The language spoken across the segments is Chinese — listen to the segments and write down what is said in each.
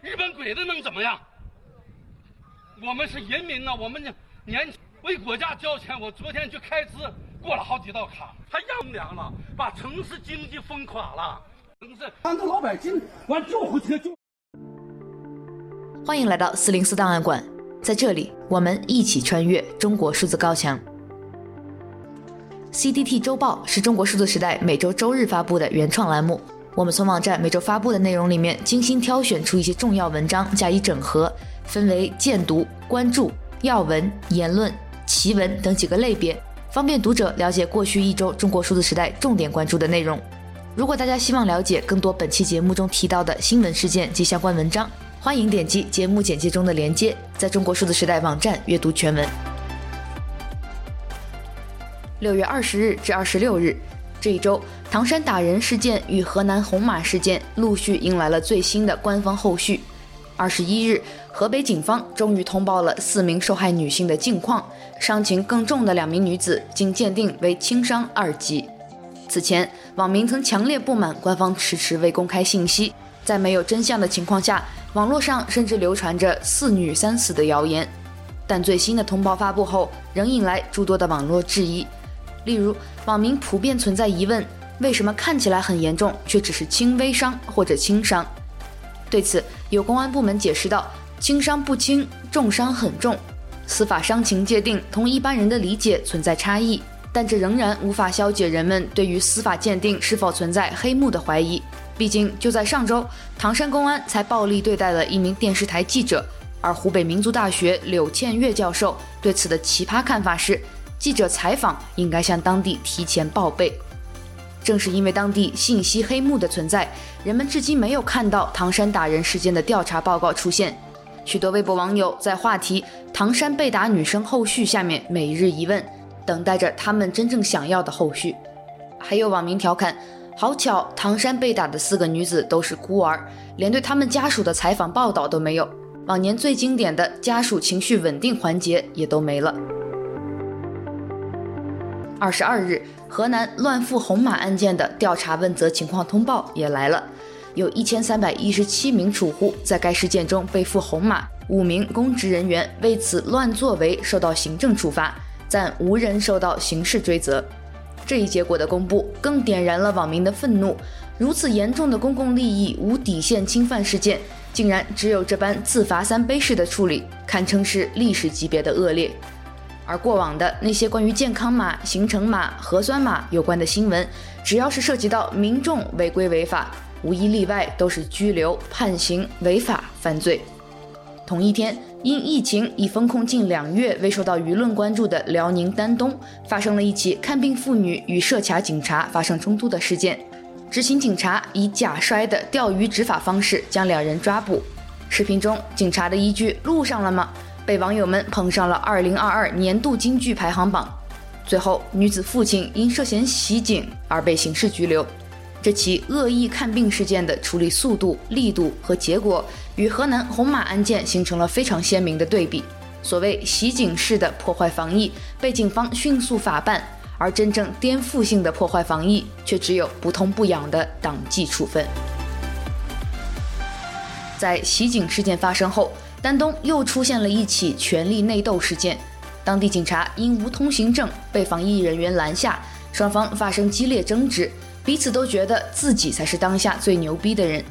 日本鬼子能怎么样？我们是人民呐，我们年为国家交钱。我昨天去开支过了好几道坎，他让凉了，把城市经济封垮了。城市当着老百姓完救护车就。欢迎来到四零四档案馆，在这里我们一起穿越中国数字高墙。CDT 周报是中国数字时代每周周日发布的原创栏目。我们从网站每周发布的内容里面精心挑选出一些重要文章加以整合，分为荐读、关注、要闻、言论、奇闻等几个类别，方便读者了解过去一周中国数字时代重点关注的内容。如果大家希望了解更多本期节目中提到的新闻事件及相关文章，欢迎点击节目简介中的链接，在中国数字时代网站阅读全文。六月二十日至二十六日。这一周，唐山打人事件与河南红马事件陆续迎来了最新的官方后续。二十一日，河北警方终于通报了四名受害女性的近况，伤情更重的两名女子经鉴定为轻伤二级。此前，网民曾强烈不满官方迟迟未公开信息，在没有真相的情况下，网络上甚至流传着四女三死的谣言。但最新的通报发布后，仍引来诸多的网络质疑。例如，网民普遍存在疑问：为什么看起来很严重，却只是轻微伤或者轻伤？对此，有公安部门解释道：轻伤不轻，重伤很重。司法伤情界定同一般人的理解存在差异，但这仍然无法消解人们对于司法鉴定是否存在黑幕的怀疑。毕竟，就在上周，唐山公安才暴力对待了一名电视台记者，而湖北民族大学柳倩月教授对此的奇葩看法是。记者采访应该向当地提前报备。正是因为当地信息黑幕的存在，人们至今没有看到唐山打人事件的调查报告出现。许多微博网友在话题“唐山被打女生后续”下面每日一问，等待着他们真正想要的后续。还有网民调侃：“好巧，唐山被打的四个女子都是孤儿，连对他们家属的采访报道都没有。往年最经典的家属情绪稳定环节也都没了。”二十二日，河南乱妇红马案件的调查问责情况通报也来了，有一千三百一十七名储户在该事件中被付红马，五名公职人员为此乱作为受到行政处罚，暂无人受到刑事追责。这一结果的公布，更点燃了网民的愤怒：如此严重的公共利益无底线侵犯事件，竟然只有这般自罚三杯式的处理，堪称是历史级别的恶劣。而过往的那些关于健康码、行程码、核酸码有关的新闻，只要是涉及到民众违规违法，无一例外都是拘留、判刑、违法犯罪。同一天，因疫情已封控近两月未受到舆论关注的辽宁丹东，发生了一起看病妇女与设卡警察发生冲突的事件。执勤警察以假摔的钓鱼执法方式将两人抓捕。视频中，警察的依据录上了吗？被网友们捧上了二零二二年度金剧排行榜，最后女子父亲因涉嫌袭警而被刑事拘留。这起恶意看病事件的处理速度、力度和结果，与河南红马案件形成了非常鲜明的对比。所谓袭警式的破坏防疫被警方迅速法办，而真正颠覆性的破坏防疫却只有不痛不痒的党纪处分。在袭警事件发生后，丹东又出现了一起权力内斗事件，当地警察因无通行证被防疫人员拦下，双方发生激烈争执，彼此都觉得自己才是当下最牛逼的人，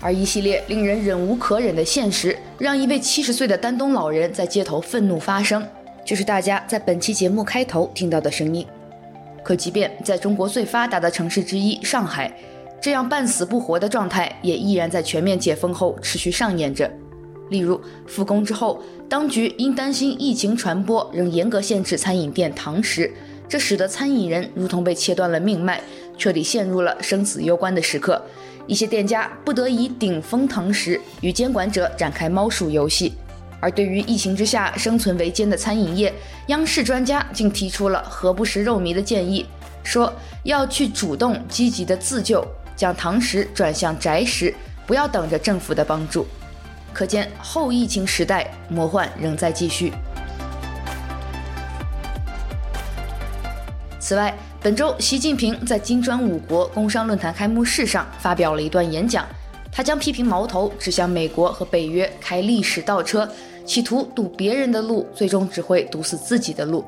而一系列令人忍无可忍的现实，让一位七十岁的丹东老人在街头愤怒发声，就是大家在本期节目开头听到的声音。可即便在中国最发达的城市之一上海，这样半死不活的状态也依然在全面解封后持续上演着。例如，复工之后，当局因担心疫情传播，仍严格限制餐饮店堂食，这使得餐饮人如同被切断了命脉，彻底陷入了生死攸关的时刻。一些店家不得已顶风堂食，与监管者展开猫鼠游戏。而对于疫情之下生存维艰的餐饮业，央视专家竟提出了“何不食肉糜”的建议，说要去主动积极的自救，将堂食转向宅食，不要等着政府的帮助。可见后疫情时代魔幻仍在继续。此外，本周习近平在金砖五国工商论坛开幕式上发表了一段演讲，他将批评矛头指向美国和北约开历史倒车，企图堵别人的路，最终只会堵死自己的路。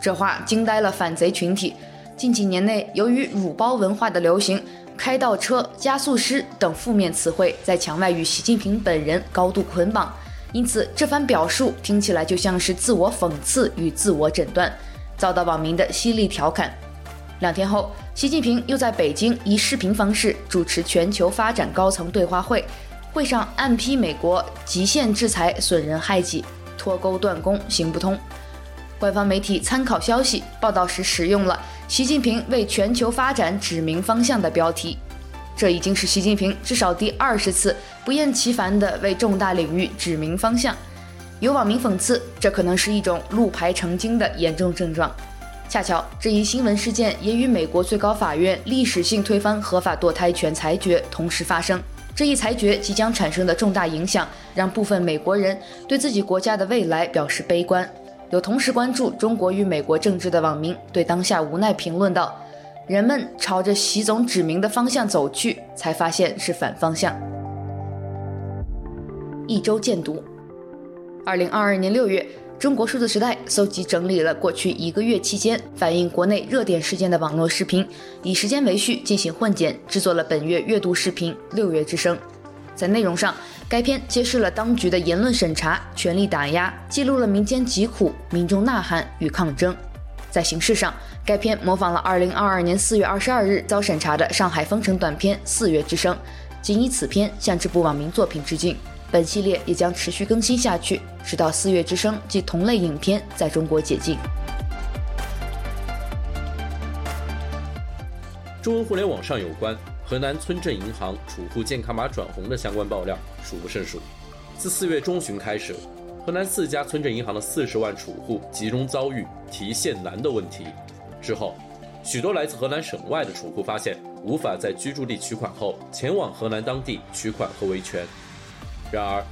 这话惊呆了反贼群体。近几年内，由于“乳包文化”的流行，“开倒车”“加速师”等负面词汇在墙外与习近平本人高度捆绑，因此这番表述听起来就像是自我讽刺与自我诊断，遭到网民的犀利调侃。两天后，习近平又在北京以视频方式主持全球发展高层对话会，会上暗批美国极限制裁损人害己，脱钩断供行不通。官方媒体参考消息报道时使用了“习近平为全球发展指明方向”的标题，这已经是习近平至少第二十次不厌其烦地为重大领域指明方向。有网民讽刺，这可能是一种露牌成精的严重症状。恰巧这一新闻事件也与美国最高法院历史性推翻合法堕胎权裁决同时发生。这一裁决即将产生的重大影响，让部分美国人对自己国家的未来表示悲观。有同时关注中国与美国政治的网民对当下无奈评论道：“人们朝着习总指明的方向走去，才发现是反方向。”一周见读，二零二二年六月。中国数字时代搜集整理了过去一个月期间反映国内热点事件的网络视频，以时间为序进行混剪，制作了本月阅读视频《六月之声》。在内容上，该片揭示了当局的言论审查、权力打压，记录了民间疾苦、民众呐喊与抗争。在形式上，该片模仿了2022年4月22日遭审查的上海封城短片《四月之声》，仅以此片向这部网民作品致敬。本系列也将持续更新下去，直到《四月之声》及同类影片在中国解禁。中文互联网上有关河南村镇银行储户健康码转红的相关爆料数不胜数。自四月中旬开始，河南四家村镇银行的四十万储户集中遭遇提现难的问题。之后，许多来自河南省外的储户发现无法在居住地取款后前往河南当地取款和维权。然而，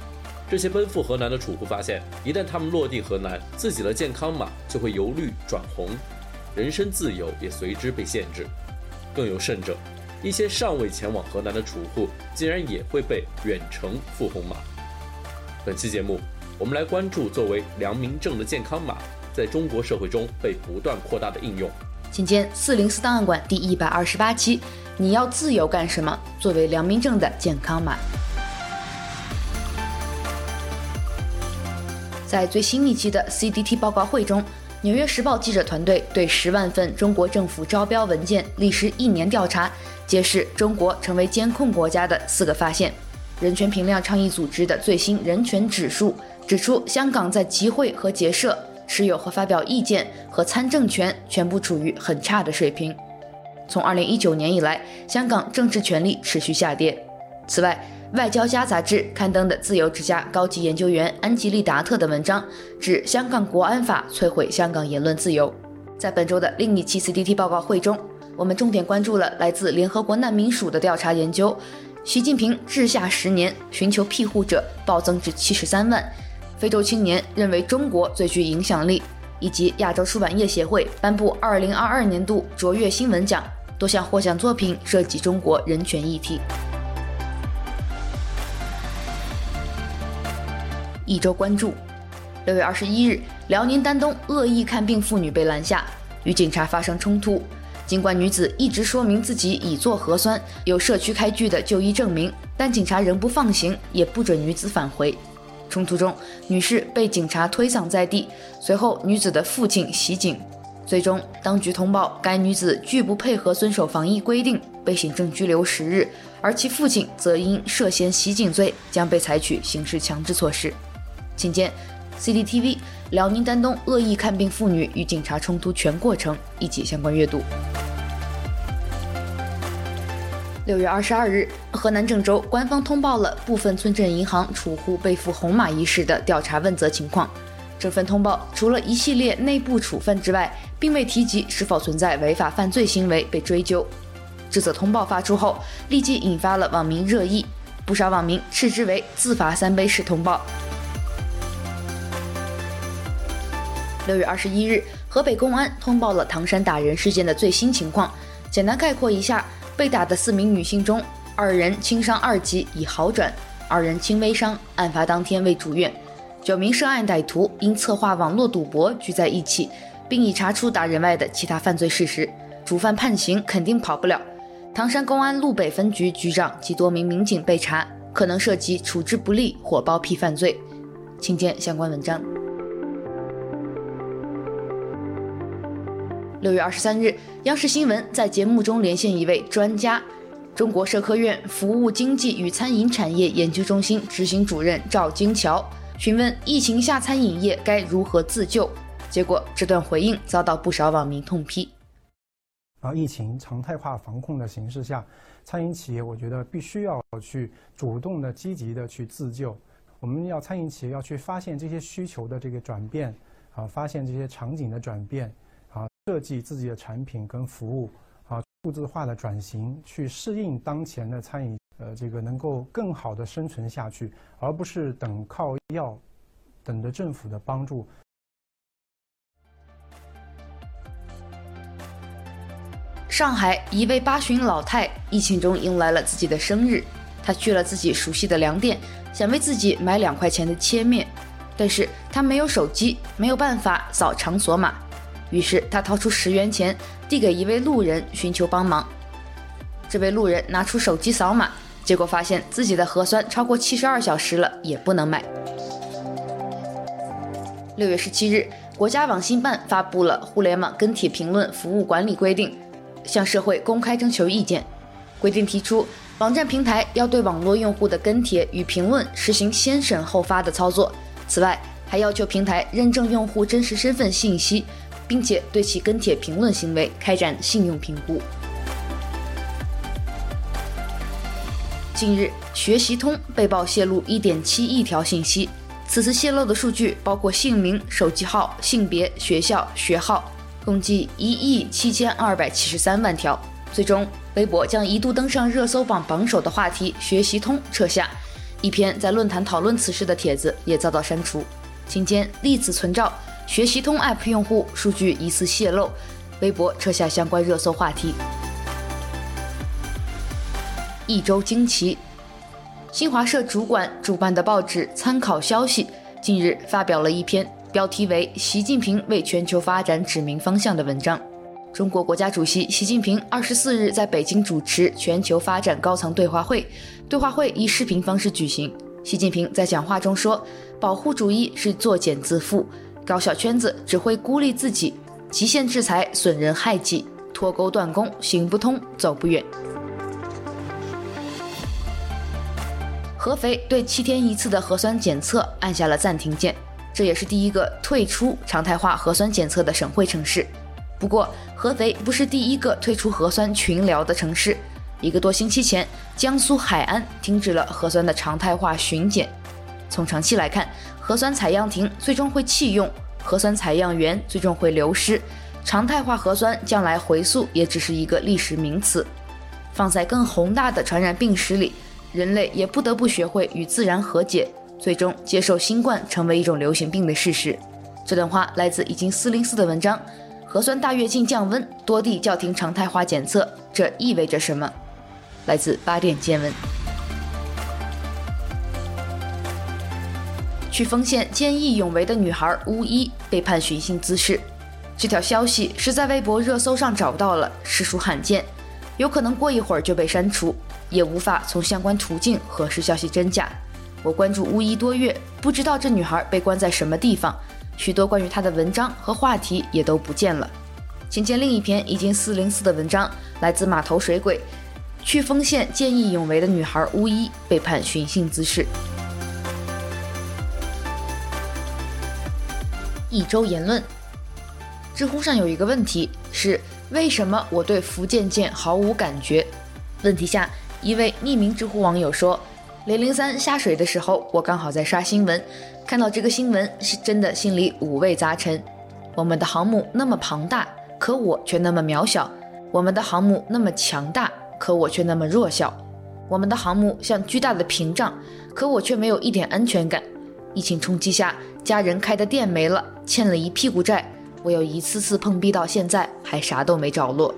这些奔赴河南的储户发现，一旦他们落地河南，自己的健康码就会由绿转红，人身自由也随之被限制。更有甚者，一些尚未前往河南的储户，竟然也会被远程付红码。本期节目，我们来关注作为良民证的健康码，在中国社会中被不断扩大的应用。请见四零四档案馆第一百二十八期：你要自由干什么？作为良民证的健康码。在最新一期的 CDT 报告会中，纽约时报记者团队对十万份中国政府招标文件历时一年调查，揭示中国成为监控国家的四个发现。人权评量倡议组织的最新人权指数指出，香港在集会和结社、持有和发表意见和参政权全部处于很差的水平。从2019年以来，香港政治权力持续下跌。此外，外交家杂志刊登的自由之家高级研究员安吉丽达特的文章指，香港国安法摧毁香港言论自由。在本周的另一期 CDT 报告会中，我们重点关注了来自联合国难民署的调查研究：习近平治下十年，寻求庇护者暴增至七十三万；非洲青年认为中国最具影响力；以及亚洲出版业协会颁布二零二二年度卓越新闻奖，多项获奖作品涉及中国人权议题。一周关注，六月二十一日，辽宁丹东恶意看病妇女被拦下，与警察发生冲突。尽管女子一直说明自己已做核酸，有社区开具的就医证明，但警察仍不放行，也不准女子返回。冲突中，女士被警察推搡在地，随后女子的父亲袭警。最终，当局通报该女子拒不配合遵守防疫规定，被行政拘留十日，而其父亲则因涉嫌袭警罪将被采取刑事强制措施。请见 CCTV 辽宁丹东恶意看病妇女与警察冲突全过程以及相关阅读。六月二十二日，河南郑州官方通报了部分村镇银行储户被付红码一事的调查问责情况。这份通报除了一系列内部处分之外，并未提及是否存在违法犯罪行为被追究。这则通报发出后，立即引发了网民热议，不少网民斥之为“自罚三杯式通报”。六月二十一日，河北公安通报了唐山打人事件的最新情况。简单概括一下，被打的四名女性中，二人轻伤二级已好转，二人轻微伤，案发当天未住院。九名涉案歹徒因策划网络赌博聚在一起，并已查出打人外的其他犯罪事实，主犯判刑肯定跑不了。唐山公安路北分局局长及多名民警被查，可能涉及处置不力或包庇犯罪。请见相关文章。六月二十三日，央视新闻在节目中连线一位专家，中国社科院服务经济与餐饮产业研究中心执行主任赵金桥，询问疫情下餐饮业该如何自救。结果，这段回应遭到不少网民痛批。啊，疫情常态化防控的形势下，餐饮企业我觉得必须要去主动的、积极的去自救。我们要餐饮企业要去发现这些需求的这个转变，啊，发现这些场景的转变。设计自己的产品跟服务，啊，数字化的转型，去适应当前的餐饮，呃，这个能够更好的生存下去，而不是等靠药，等着政府的帮助。上海一位八旬老太疫情中迎来了自己的生日，她去了自己熟悉的粮店，想为自己买两块钱的切面，但是她没有手机，没有办法扫场所码。于是他掏出十元钱递给一位路人，寻求帮忙。这位路人拿出手机扫码，结果发现自己的核酸超过七十二小时了，也不能买。六月十七日，国家网信办发布了《互联网跟帖评论服务管理规定》，向社会公开征求意见。规定提出，网站平台要对网络用户的跟帖与评论实行先审后发的操作。此外，还要求平台认证用户真实身份信息。并且对其跟帖评论行为开展信用评估。近日，学习通被曝泄露一点七亿条信息，此次泄露的数据包括姓名、手机号、性别、学校、学号，共计一亿七千二百七十三万条。最终，微博将一度登上热搜榜榜首的话题“学习通”撤下，一篇在论坛讨论此事的帖子也遭到删除。今天历子存照。学习通 App 用户数据疑似泄露，微博撤下相关热搜话题。一周惊奇，新华社主管主办的报纸《参考消息》近日发表了一篇标题为《习近平为全球发展指明方向》的文章。中国国家主席习近平二十四日在北京主持全球发展高层对话会，对话会以视频方式举行。习近平在讲话中说：“保护主义是作茧自缚。”搞小圈子只会孤立自己，极限制裁损人害己，脱钩断供行不通走不远。合肥对七天一次的核酸检测按下了暂停键，这也是第一个退出常态化核酸检测的省会城市。不过，合肥不是第一个退出核酸群聊的城市。一个多星期前，江苏海安停止了核酸的常态化巡检。从长期来看，核酸采样亭最终会弃用，核酸采样员最终会流失，常态化核酸将来回溯也只是一个历史名词。放在更宏大的传染病史里，人类也不得不学会与自然和解，最终接受新冠成为一种流行病的事实。这段话来自已经四零四的文章：核酸大跃进降温，多地叫停常态化检测，这意味着什么？来自八点见闻。去丰县见义勇为的女孩巫一被判寻衅滋事，这条消息是在微博热搜上找到了，实属罕见，有可能过一会儿就被删除，也无法从相关途径核实消息真假。我关注巫一多月，不知道这女孩被关在什么地方，许多关于她的文章和话题也都不见了。请见另一篇已经四零四的文章，来自码头水鬼，去丰县见义勇为的女孩巫一被判寻衅滋事。一周言论，知乎上有一个问题是：为什么我对福建舰毫无感觉？问题下，一位匿名知乎网友说：“零零三下水的时候，我刚好在刷新闻，看到这个新闻，是真的心里五味杂陈。我们的航母那么庞大，可我却那么渺小；我们的航母那么强大，可我却那么弱小；我们的航母像巨大的屏障，可我却没有一点安全感。疫情冲击下。”家人开的店没了，欠了一屁股债，我又一次次碰壁到现在，还啥都没着落。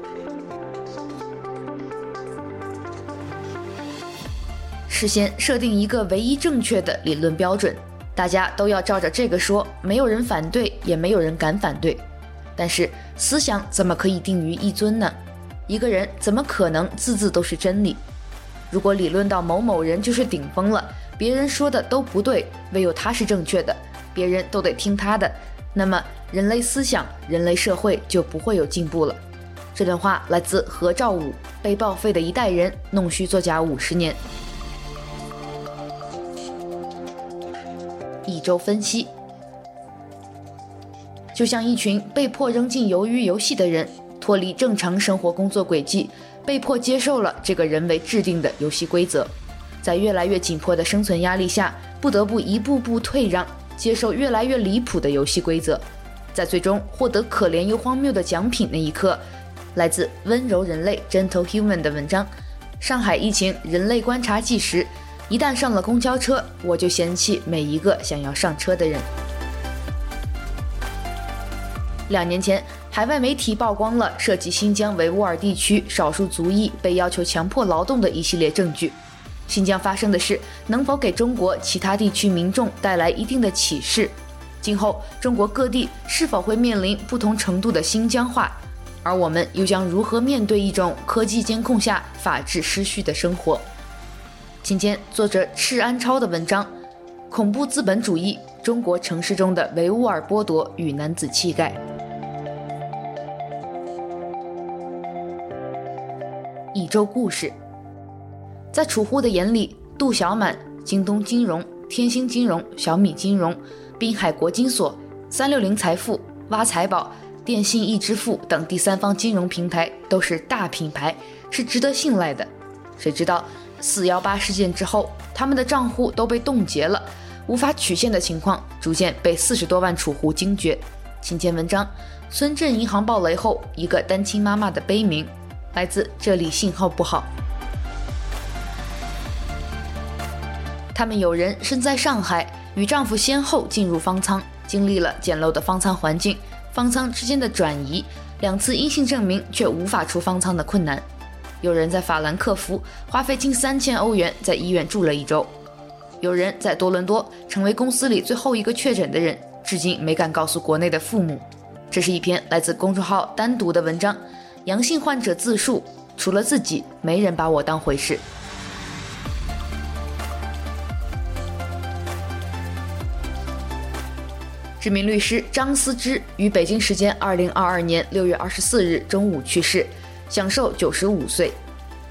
事先设定一个唯一正确的理论标准，大家都要照着这个说，没有人反对，也没有人敢反对。但是思想怎么可以定于一尊呢？一个人怎么可能字字都是真理？如果理论到某某人就是顶峰了，别人说的都不对，唯有他是正确的，别人都得听他的，那么人类思想、人类社会就不会有进步了。这段话来自何兆武，被报废的一代人，弄虚作假五十年。一周分析。就像一群被迫扔进鱿鱼游戏的人，脱离正常生活工作轨迹，被迫接受了这个人为制定的游戏规则，在越来越紧迫的生存压力下，不得不一步步退让，接受越来越离谱的游戏规则，在最终获得可怜又荒谬的奖品那一刻，来自温柔人类 Gentle Human 的文章，《上海疫情人类观察纪实》，一旦上了公交车，我就嫌弃每一个想要上车的人。两年前，海外媒体曝光了涉及新疆维吾尔地区少数族裔被要求强迫劳动的一系列证据。新疆发生的事能否给中国其他地区民众带来一定的启示？今后中国各地是否会面临不同程度的新疆化？而我们又将如何面对一种科技监控下法治失序的生活？今天作者赤安超的文章《恐怖资本主义：中国城市中的维吾尔剥夺与男子气概》。一周故事，在储户的眼里，度小满、京东金融、天星金融、小米金融、滨海国金所、三六零财富、挖财宝、电信易支付等第三方金融平台都是大品牌，是值得信赖的。谁知道四幺八事件之后，他们的账户都被冻结了，无法取现的情况逐渐被四十多万储户惊觉。请见文章：村镇银行暴雷后，一个单亲妈妈的悲鸣。来自这里信号不好。他们有人身在上海，与丈夫先后进入方舱，经历了简陋的方舱环境、方舱之间的转移、两次阴性证明却无法出方舱的困难。有人在法兰克福花费近三千欧元在医院住了一周。有人在多伦多成为公司里最后一个确诊的人，至今没敢告诉国内的父母。这是一篇来自公众号单独的文章。阳性患者自述：除了自己，没人把我当回事。知名律师张思之于北京时间二零二二年六月二十四日中午去世，享寿九十五岁。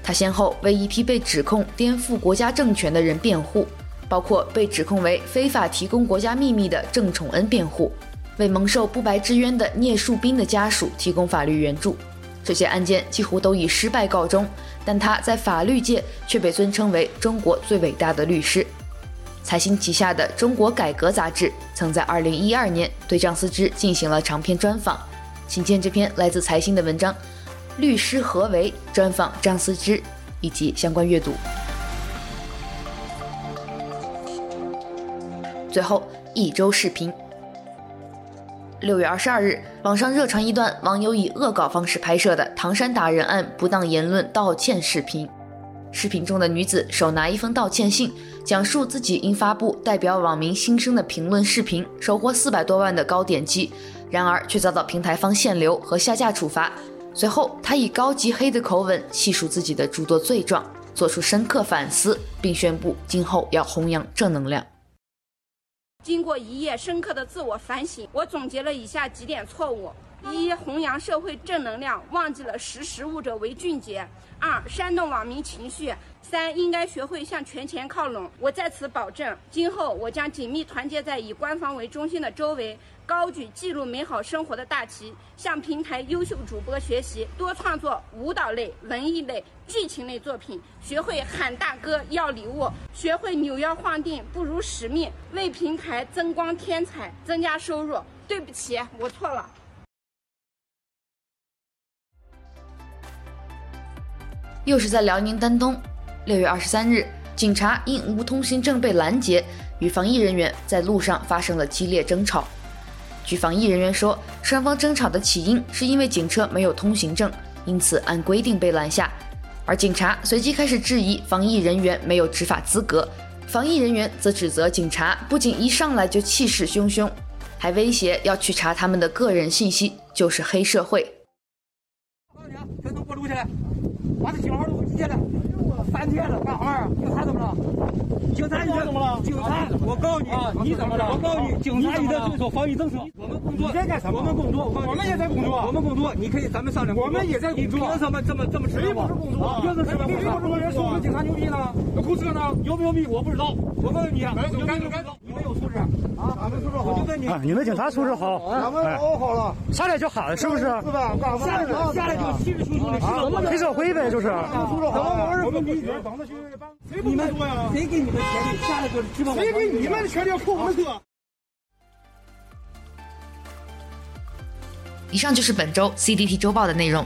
他先后为一批被指控颠覆国家政权的人辩护，包括被指控为非法提供国家秘密的郑宠恩辩护，为蒙受不白之冤的聂树斌的家属提供法律援助。这些案件几乎都以失败告终，但他在法律界却被尊称为中国最伟大的律师。财新旗下的《中国改革》杂志曾在2012年对张思之进行了长篇专访，请见这篇来自财新的文章《律师何为？专访张思之》以及相关阅读。最后一周视频。六月二十二日，网上热传一段网友以恶搞方式拍摄的唐山打人案不当言论道歉视频。视频中的女子手拿一封道歉信，讲述自己因发布代表网民心声的评论视频，收获四百多万的高点击，然而却遭到平台方限流和下架处罚。随后，她以高级黑的口吻细数自己的诸多罪状，做出深刻反思，并宣布今后要弘扬正能量。经过一夜深刻的自我反省，我总结了以下几点错误：一、弘扬社会正能量，忘记了识时务者为俊杰；二、煽动网民情绪；三、应该学会向权钱靠拢。我在此保证，今后我将紧密团结在以官方为中心的周围。高举记录美好生活的大旗，向平台优秀主播学习，多创作舞蹈类、文艺类、剧情类作品，学会喊大哥要礼物，学会扭腰晃腚不辱使命，为平台增光添彩，增加收入。对不起，我错了。又是在辽宁丹东，六月二十三日，警察因无通行证被拦截，与防疫人员在路上发生了激烈争吵。据防疫人员说，双方争吵的起因是因为警车没有通行证，因此按规定被拦下。而警察随即开始质疑防疫人员没有执法资格，防疫人员则指责警察不仅一上来就气势汹汹，还威胁要去查他们的个人信息，就是黑社会。全都给我录下来，把这警号录记下来。三天了，干啥啊？警察怎么了？警察怎么了？警察，我告诉你，你怎么了？我告诉你，警察你的遵守防疫政策。我们工作。你在干什么？我们工作。我们也在工作。我们工作。你可以，咱们商量。我们也在工作。凭什么这么这么吃？谁不是工作？凭什么？凭什么人说我们警察牛逼呢？有口舌呢？牛不牛逼？我不知道。我告诉你，赶紧赶紧，你们有素质啊？俺们素质好。就问你，你们警察素质好？俺们老好了。上来就喊，是不是？是吧？下来就下来就气势汹汹的，黑社会呗，就是。素质好。我们民警绑的谁你们说呀？谁给你们权利？下来就是知道谁给你们的权利要扣我们车？以上就是本周 CDT 周报的内容。